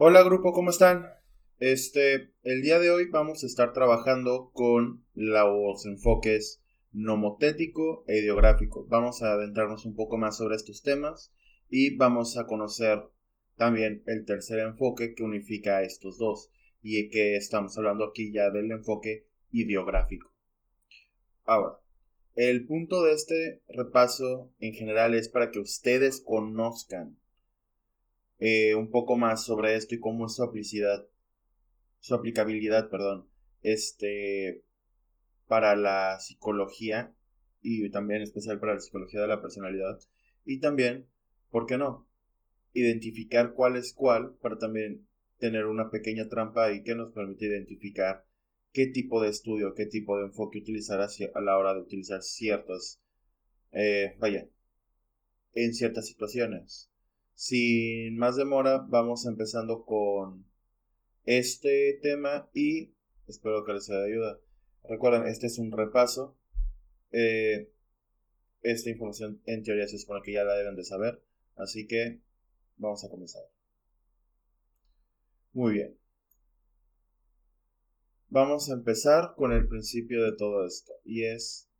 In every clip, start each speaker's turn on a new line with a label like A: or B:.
A: Hola grupo, ¿cómo están? Este, el día de hoy vamos a estar trabajando con los enfoques nomotético e ideográfico. Vamos a adentrarnos un poco más sobre estos temas y vamos a conocer también el tercer enfoque que unifica a estos dos y que estamos hablando aquí ya del enfoque ideográfico. Ahora, el punto de este repaso en general es para que ustedes conozcan eh, un poco más sobre esto y cómo es su aplicidad, su aplicabilidad, perdón, este, para la psicología y también especial para la psicología de la personalidad y también, ¿por qué no? Identificar cuál es cuál para también tener una pequeña trampa y que nos permite identificar qué tipo de estudio, qué tipo de enfoque utilizar a la hora de utilizar ciertas, eh, vaya, en ciertas situaciones. Sin más demora, vamos empezando con este tema y espero que les sea de ayuda. Recuerden, este es un repaso. Eh, esta información en teoría se supone que ya la deben de saber. Así que vamos a comenzar. Muy bien. Vamos a empezar con el principio de todo esto. Y es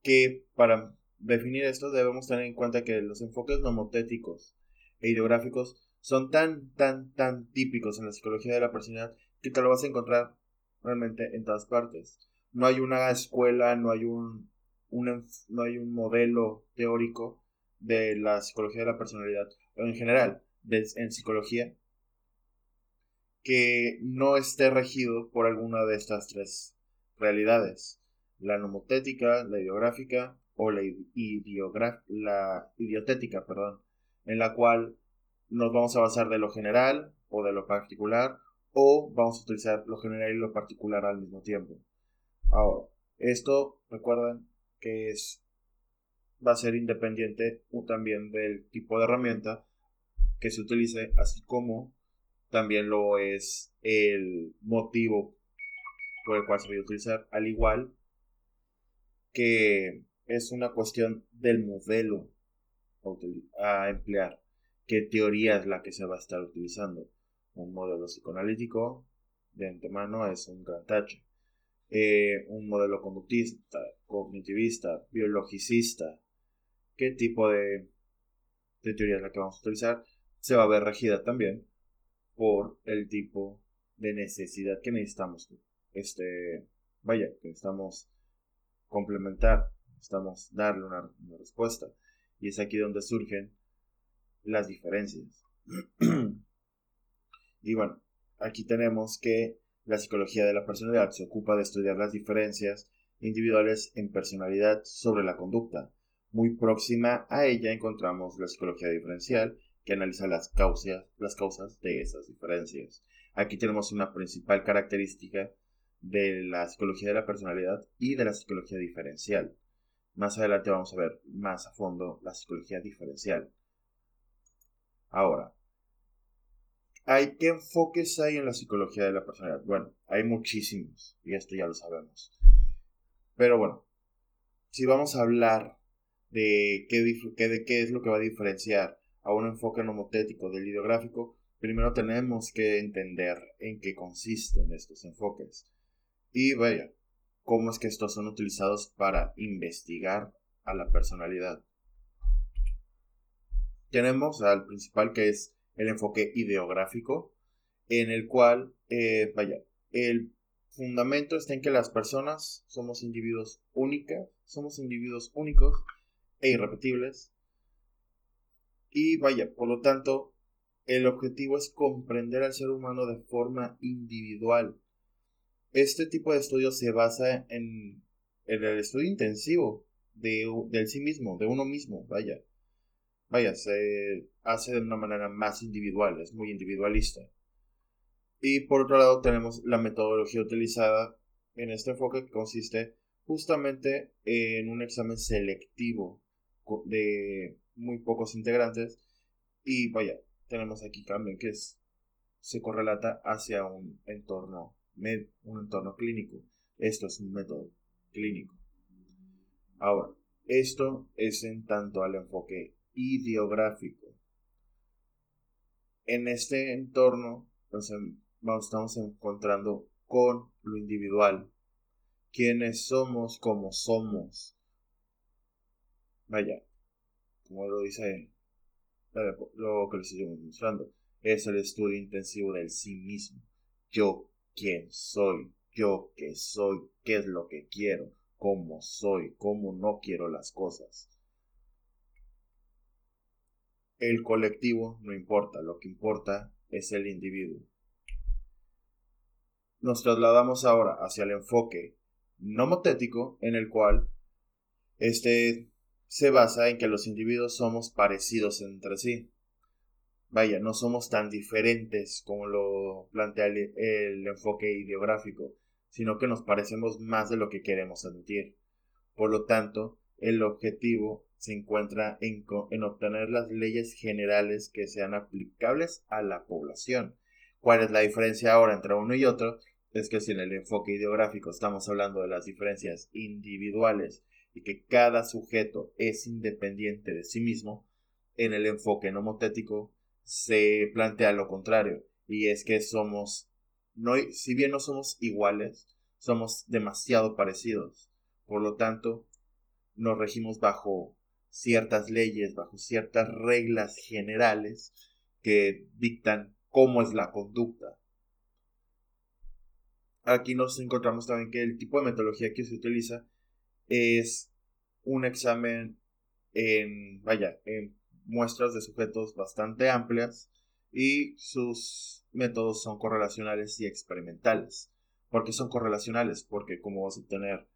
A: que para definir esto debemos tener en cuenta que los enfoques nomotéticos e ideográficos son tan, tan, tan típicos en la psicología de la personalidad que te lo vas a encontrar realmente en todas partes. No hay una escuela, no hay un, no hay un modelo teórico de la psicología de la personalidad, en general, en psicología, que no esté regido por alguna de estas tres realidades. La nomotética, la ideográfica la, la idiotética, perdón, en la cual nos vamos a basar de lo general o de lo particular o vamos a utilizar lo general y lo particular al mismo tiempo. Ahora, esto recuerden que es va a ser independiente también del tipo de herramienta que se utilice, así como también lo es el motivo por el cual se va a utilizar, al igual que es una cuestión del modelo a emplear, qué teoría es la que se va a estar utilizando. Un modelo psicoanalítico de antemano es un gran tacho. Eh, un modelo conductista, cognitivista, biologicista, qué tipo de, de teoría es la que vamos a utilizar, se va a ver regida también por el tipo de necesidad que necesitamos. Este, vaya, que necesitamos complementar, necesitamos darle una respuesta. Y es aquí donde surgen las diferencias. Y bueno, aquí tenemos que la psicología de la personalidad se ocupa de estudiar las diferencias individuales en personalidad sobre la conducta. Muy próxima a ella encontramos la psicología diferencial, que analiza las causas, las causas de esas diferencias. Aquí tenemos una principal característica de la psicología de la personalidad y de la psicología diferencial. Más adelante vamos a ver más a fondo la psicología diferencial. Ahora, ¿Hay qué enfoques hay en la psicología de la personalidad? Bueno, hay muchísimos, y esto ya lo sabemos. Pero bueno, si vamos a hablar de qué, de qué es lo que va a diferenciar a un enfoque nomotético del ideográfico, primero tenemos que entender en qué consisten estos enfoques. Y vaya, cómo es que estos son utilizados para investigar a la personalidad. Tenemos al principal que es el enfoque ideográfico, en el cual, eh, vaya, el fundamento está en que las personas somos individuos únicas, somos individuos únicos e irrepetibles. Y vaya, por lo tanto, el objetivo es comprender al ser humano de forma individual. Este tipo de estudio se basa en, el estudio intensivo de, del sí mismo, de uno mismo, vaya vaya, se hace de una manera más individual, es muy individualista. Y por otro lado tenemos la metodología utilizada en este enfoque que consiste justamente en un examen selectivo de muy pocos integrantes y vaya, tenemos aquí también que se correlata hacia un entorno, un entorno clínico. Esto es un método clínico. Ahora, esto es en tanto al enfoque ideográfico. en este entorno nos estamos encontrando con lo individual. Quiénes somos como somos. Vaya, como lo dice lo que les estoy mostrando, es el estudio intensivo del sí mismo. Yo, quién soy, yo qué soy, qué es lo que quiero, cómo soy, cómo no quiero las cosas. El colectivo no importa, lo que importa es el individuo. Nos trasladamos ahora hacia el enfoque nomotético en el cual este se basa en que los individuos somos parecidos entre sí. Vaya, no somos tan diferentes como lo plantea el, enfoque ideográfico, sino que nos parecemos más de lo que queremos admitir. Por lo tanto, el objetivo se encuentra en, en, obtener las leyes generales que sean aplicables a la población. ¿Cuál es la diferencia ahora entre uno y otro? Es que si en el enfoque ideográfico estamos hablando de las diferencias individuales y que cada sujeto es independiente de sí mismo, en el enfoque nomotético se plantea lo contrario, y es que somos, no, si bien no somos iguales, somos demasiado parecidos. Por lo tanto, nos regimos bajo ciertas leyes, bajo ciertas reglas generales que dictan cómo es la conducta. Aquí nos encontramos también que el tipo de metodología que se utiliza es un examen en, vaya, en muestras de sujetos bastante amplias y sus métodos son correlacionales y experimentales. ¿Por qué son correlacionales? Porque como vas a tener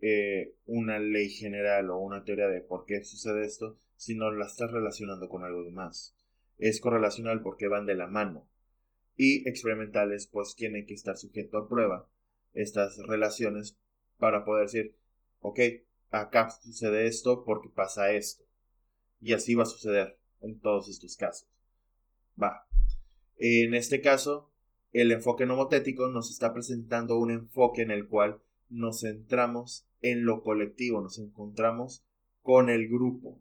A: eh, una ley general o una teoría de por qué sucede esto si no la estás relacionando con algo más. Es correlacional porque van de la mano. Y experimentales pues tienen que estar sujeto a prueba estas relaciones para poder decir, ok, acá sucede esto porque pasa esto. Y así va a suceder en todos estos casos. Va. En este caso, el enfoque nomotético nos está presentando un enfoque en el cual nos centramos en lo colectivo, nos encontramos con el grupo.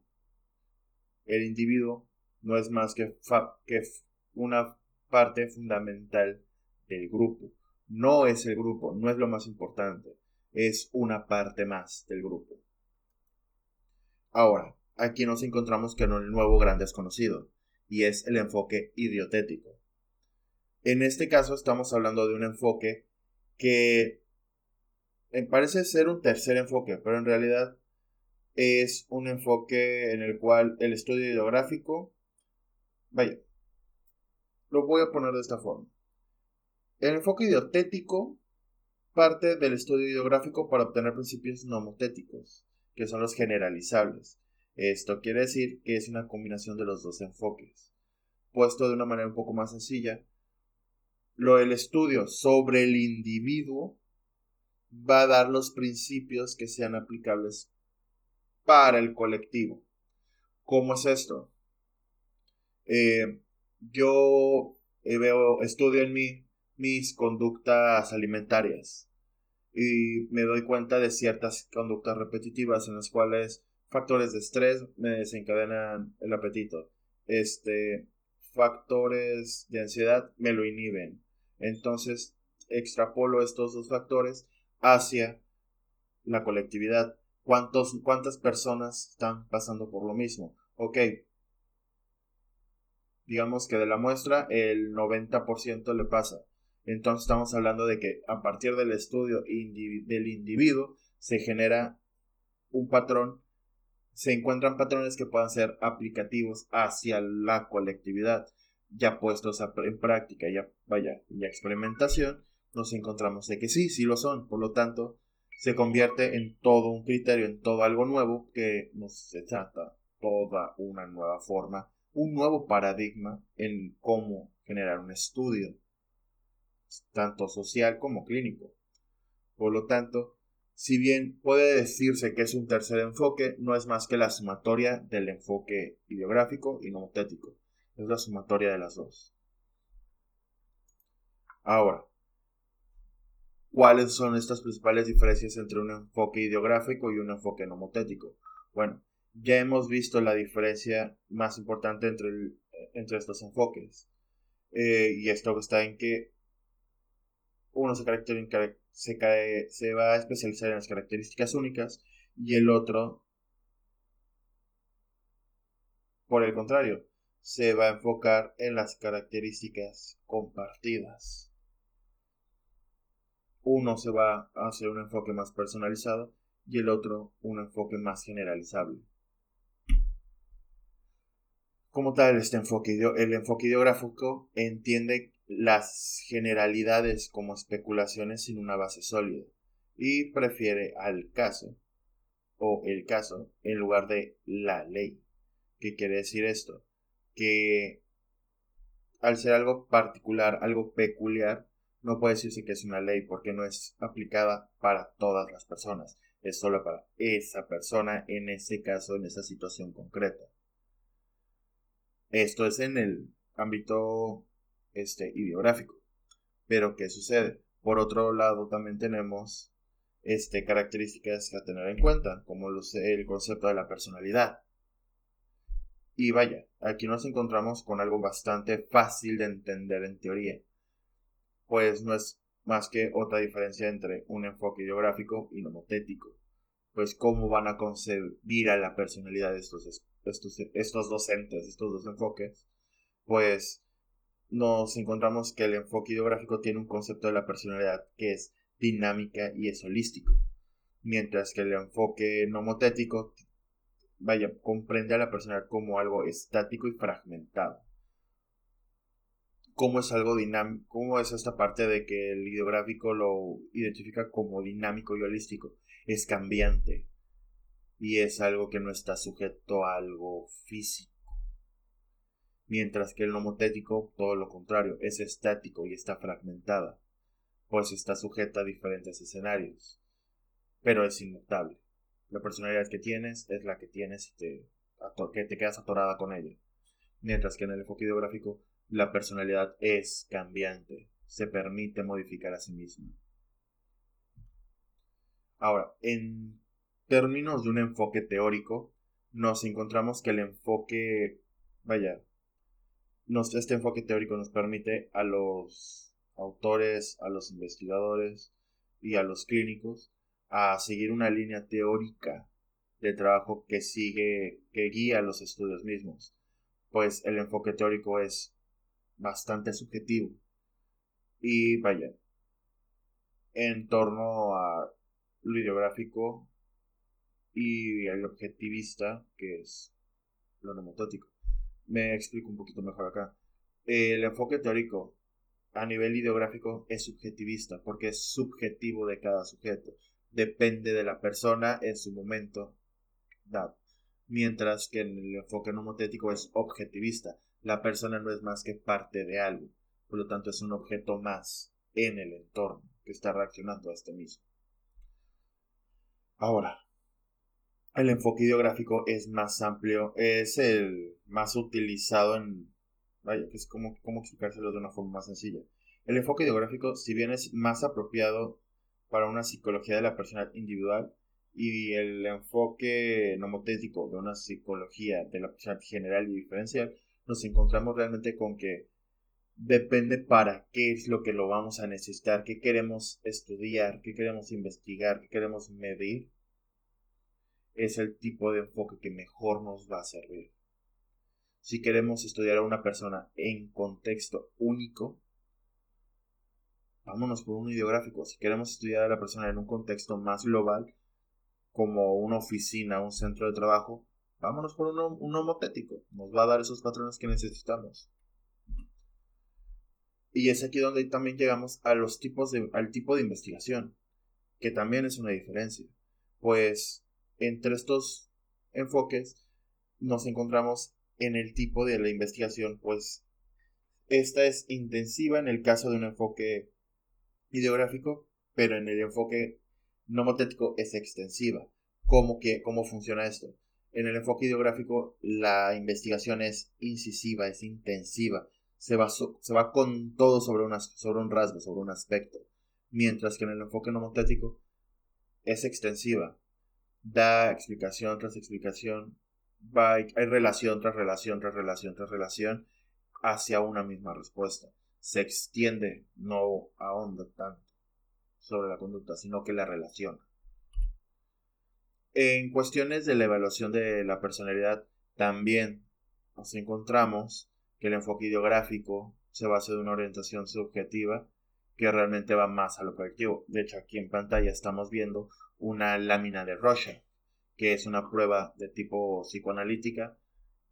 A: El individuo no es más que, que una parte fundamental del grupo. No es el grupo, no es lo más importante, es una parte más del grupo. Ahora, aquí nos encontramos con el nuevo gran desconocido, y es el enfoque idiotético. En este caso estamos hablando de un enfoque que parece ser un tercer enfoque, pero en realidad es un enfoque en el cual el estudio ideográfico, vaya, lo voy a poner de esta forma. El enfoque idiotético parte del estudio ideográfico para obtener principios nomotéticos, que son los generalizables. Esto quiere decir que es una combinación de los dos enfoques. Puesto de una manera un poco más sencilla, lo del estudio sobre el individuo va a dar los principios que sean aplicables para el colectivo. ¿Cómo es esto? Eh, yo eh, veo, estudio en mí mis conductas alimentarias y me doy cuenta de ciertas conductas repetitivas en las cuales factores de estrés me desencadenan el apetito. Este, factores de ansiedad me lo inhiben. Entonces, extrapolo estos dos factores hacia la colectividad. ¿Cuántos, ¿Cuántas personas están pasando por lo mismo? Ok. Digamos que de la muestra el 90% le pasa. Entonces estamos hablando de que a partir del estudio del individuo se genera un patrón se encuentran patrones que puedan ser aplicativos hacia la colectividad. Ya puestos en práctica, ya vaya, ya experimentación, nos encontramos de que sí, sí lo son. Por lo tanto, se convierte en todo un criterio, en todo algo nuevo que nos trata toda una nueva forma, un nuevo paradigma en cómo generar un estudio, tanto social como clínico. Por lo tanto, si bien puede decirse que es un tercer enfoque, no es más que la sumatoria del enfoque ideográfico y nomotético. Es la sumatoria de las dos. Ahora, ¿cuáles son estas principales diferencias entre un enfoque ideográfico y un enfoque nomotético? Bueno, ya hemos visto la diferencia más importante entre, entre estos enfoques. Eh, y esto está en que uno se, se, va a especializar en las características únicas y el otro, por el contrario, se va a enfocar en las características compartidas. Uno se va a hacer un enfoque más personalizado y el otro un enfoque más generalizable. Como tal, este enfoque, el enfoque ideográfico entiende las generalidades como especulaciones sin una base sólida y prefiere al caso o el caso en lugar de la ley. ¿Qué quiere decir esto? Que al ser algo particular, algo peculiar, no puede decirse que es una ley porque no es aplicada para todas las personas, es solo para esa persona en ese caso, en esa situación concreta. Esto es en el ámbito este, ideográfico. Pero, ¿qué sucede? Por otro lado, también tenemos este, características a tener en cuenta, como el concepto de la personalidad. Y vaya, aquí nos encontramos con algo bastante fácil de entender en teoría, pues no es más que otra diferencia entre un enfoque ideográfico y nomotético, pues cómo van a concebir a la personalidad de estos, estos, estos dos entes, estos dos enfoques, pues nos encontramos que el enfoque ideográfico tiene un concepto de la personalidad que es dinámica y es holístico, mientras que el enfoque nomotético, vaya, comprende a la personalidad como algo estático y fragmentado. ¿Cómo es algo dinámico? ¿Cómo es esta parte de que el ideográfico lo identifica como dinámico y holístico? Es cambiante y es algo que no está sujeto a algo físico mientras que el nomotético, todo lo contrario, es estático y está fragmentada, pues está sujeta a diferentes escenarios, pero es inmutable. La personalidad que tienes es la que tienes y te, que te quedas atorada con ella, mientras que en el enfoque ideográfico la personalidad es cambiante, se permite modificar a sí misma. Ahora, en términos de un enfoque teórico, nos encontramos que el enfoque, vaya, este enfoque teórico nos permite a los autores, a los investigadores y a los clínicos a seguir una línea teórica de trabajo que sigue, que guía los estudios mismos, pues el enfoque teórico es bastante subjetivo. Y vaya, en torno a lo ideográfico y el objetivista, que es lo nemotótico. Me explico un poquito mejor acá. El enfoque teórico a nivel ideográfico es subjetivista porque es subjetivo de cada sujeto. Depende de la persona en su momento dado. Mientras que el enfoque nomotético es objetivista. La persona no es más que parte de algo. Por lo tanto es un objeto más en el entorno que está reaccionando a este mismo. Ahora, el enfoque ideográfico es más amplio, es el más utilizado en... Vaya, explicárselo de una forma más sencilla. El enfoque ideográfico, si bien es más apropiado para una psicología de la persona individual, y el enfoque nomotético de una psicología de la persona general y diferencial, nos encontramos realmente con que depende para qué es lo que lo vamos a necesitar, qué queremos estudiar, qué queremos investigar, qué queremos medir es el tipo de enfoque que mejor nos va a servir. Si queremos estudiar a una persona en contexto único, vámonos por un ideográfico. Si queremos estudiar a la persona en un contexto más global, como una oficina, un centro de trabajo, vámonos por un, homotético. Nos va a dar esos patrones que necesitamos. Y es aquí donde también llegamos a los tipos de, al tipo de investigación, que también es una diferencia. Pues entre estos enfoques nos encontramos en el tipo de la investigación, pues esta es intensiva en el caso de un enfoque ideográfico, pero en el enfoque nomotético es extensiva. ¿Cómo, que, ¿Cómo funciona esto? En el enfoque ideográfico la investigación es incisiva, es intensiva, se va, se va con todo sobre, sobre un rasgo, sobre un aspecto, mientras que en el enfoque nomotético es extensiva, da explicación tras explicación, va, hay relación tras relación tras relación tras relación, hacia una misma respuesta. Se extiende, no ahonda tanto sobre la conducta, sino que la relaciona. En cuestiones de la evaluación de la personalidad, también nos encontramos que el enfoque ideográfico se basa en una orientación subjetiva que realmente va más a lo colectivo. De hecho, aquí en pantalla estamos viendo una lámina de Rorschach, que es una prueba de tipo psicoanalítica.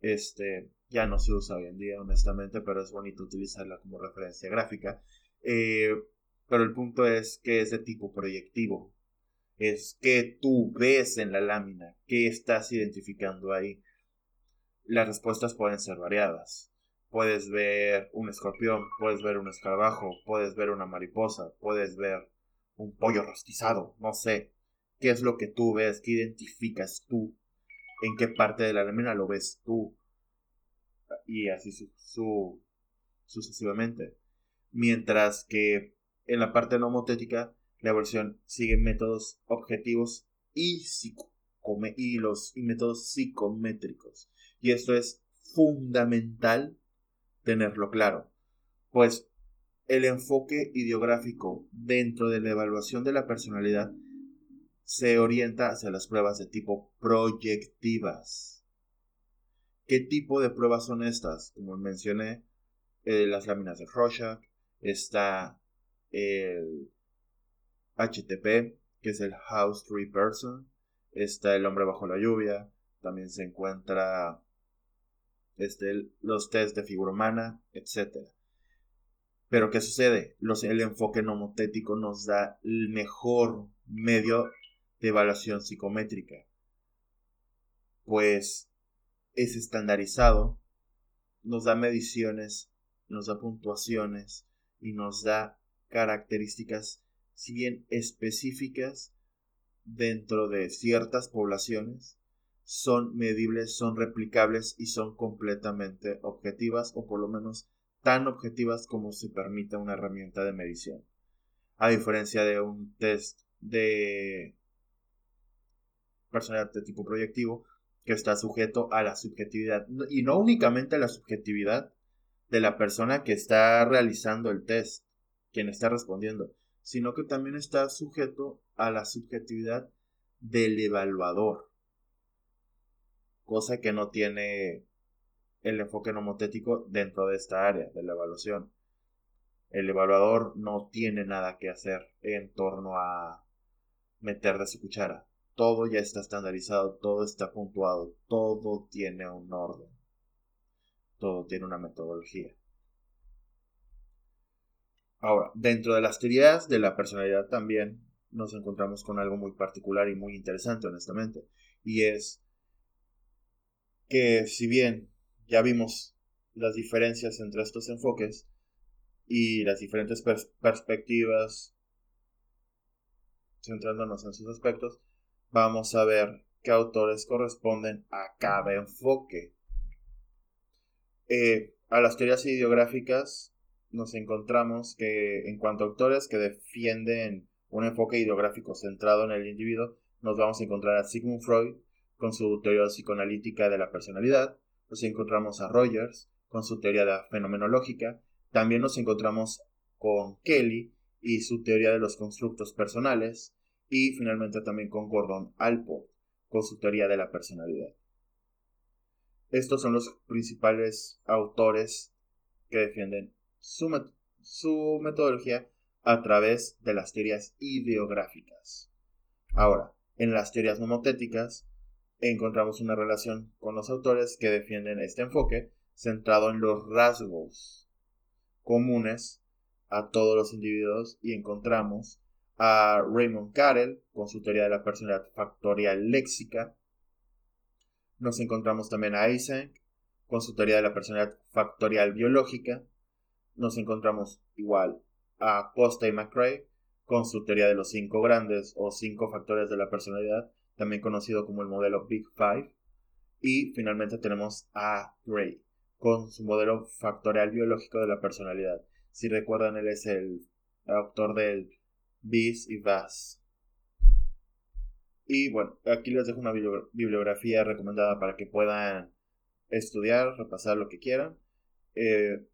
A: Este ya no se usa hoy en día, honestamente, pero es bonito utilizarla como referencia gráfica. Eh, pero el punto es que es de tipo proyectivo. Es que tú ves en la lámina, qué estás identificando ahí. Las respuestas pueden ser variadas. Puedes ver un escorpión, puedes ver un escarabajo, puedes ver una mariposa, puedes ver un pollo rostizado, no sé. ¿Qué es lo que tú ves? ¿Qué identificas tú? ¿En qué parte de la lámina lo ves tú? Y así sucesivamente. Mientras que en la parte nomotética, la evolución sigue métodos objetivos y, y, los, y métodos psicométricos. Y esto es fundamental tenerlo claro, pues el enfoque ideográfico dentro de la evaluación de la personalidad se orienta hacia las pruebas de tipo proyectivas. ¿Qué tipo de pruebas son estas? Como mencioné, eh, las láminas de Rorschach, está el HTP, que es el House Tree Person, está el hombre bajo la lluvia, también se encuentra este, los test de figura humana, etc. Pero ¿qué sucede? El enfoque nomotético nos da el mejor medio de evaluación psicométrica. Pues es estandarizado, nos da mediciones, nos da puntuaciones y nos da características, si bien específicas, dentro de ciertas poblaciones, son medibles, son replicables y son completamente objetivas, o por lo menos tan objetivas como se permite una herramienta de medición. A diferencia de un test de personalidad de tipo proyectivo, que está sujeto a la subjetividad, y no únicamente a la subjetividad de la persona que está realizando el test, quien está respondiendo, sino que también está sujeto a la subjetividad del evaluador, cosa que no tiene el enfoque nomotético dentro de esta área de la evaluación. El evaluador no tiene nada que hacer en torno a meter de su cuchara. Todo ya está estandarizado, todo está puntuado, todo tiene un orden, todo tiene una metodología. Ahora, dentro de las teorías de la personalidad también nos encontramos con algo muy particular y muy interesante, honestamente. Y es que si bien ya vimos las diferencias entre estos enfoques y las diferentes perspectivas, centrándonos en sus aspectos, vamos a ver qué autores corresponden a cada enfoque. Eh, a las teorías ideográficas nos encontramos que en cuanto a autores que defienden un enfoque ideográfico centrado en el individuo, nos vamos a encontrar a Sigmund Freud con su teoría psicoanalítica de la personalidad, nos encontramos a Rogers con su teoría de fenomenológica, también nos encontramos con Kelly y su teoría de los constructos personales, y finalmente también con Gordon Alport con su teoría de la personalidad. Estos son los principales autores que defienden su, metodología a través de las teorías ideográficas. Ahora, en las teorías nomotéticas encontramos una relación con los autores que defienden este enfoque centrado en los rasgos comunes a todos los individuos y encontramos a Raymond Carell con su teoría de la personalidad factorial léxica. Nos encontramos también a Eysenck con su teoría de la personalidad factorial biológica nos encontramos igual a Costa y McRae con su teoría de los cinco grandes o cinco factores de la personalidad, también conocido como el modelo Big Five. Y finalmente tenemos a Gray con su modelo factorial biológico de la personalidad. Si recuerdan, él es el autor del Bis y Vas. Y bueno, aquí les dejo una bibliografía recomendada para que puedan estudiar, repasar lo que quieran. eh,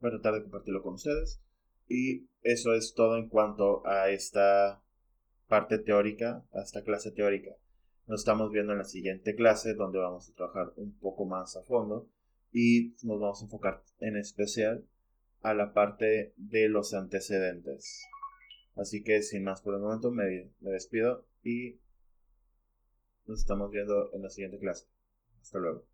A: voy a tratar de compartirlo con ustedes. Y eso es todo en cuanto a esta parte teórica, a esta clase teórica. Nos estamos viendo en la siguiente clase donde vamos a trabajar un poco más a fondo y nos vamos a enfocar en especial a la parte de los antecedentes. Así que sin más por el momento me, me despido y nos estamos viendo en la siguiente clase. Hasta luego.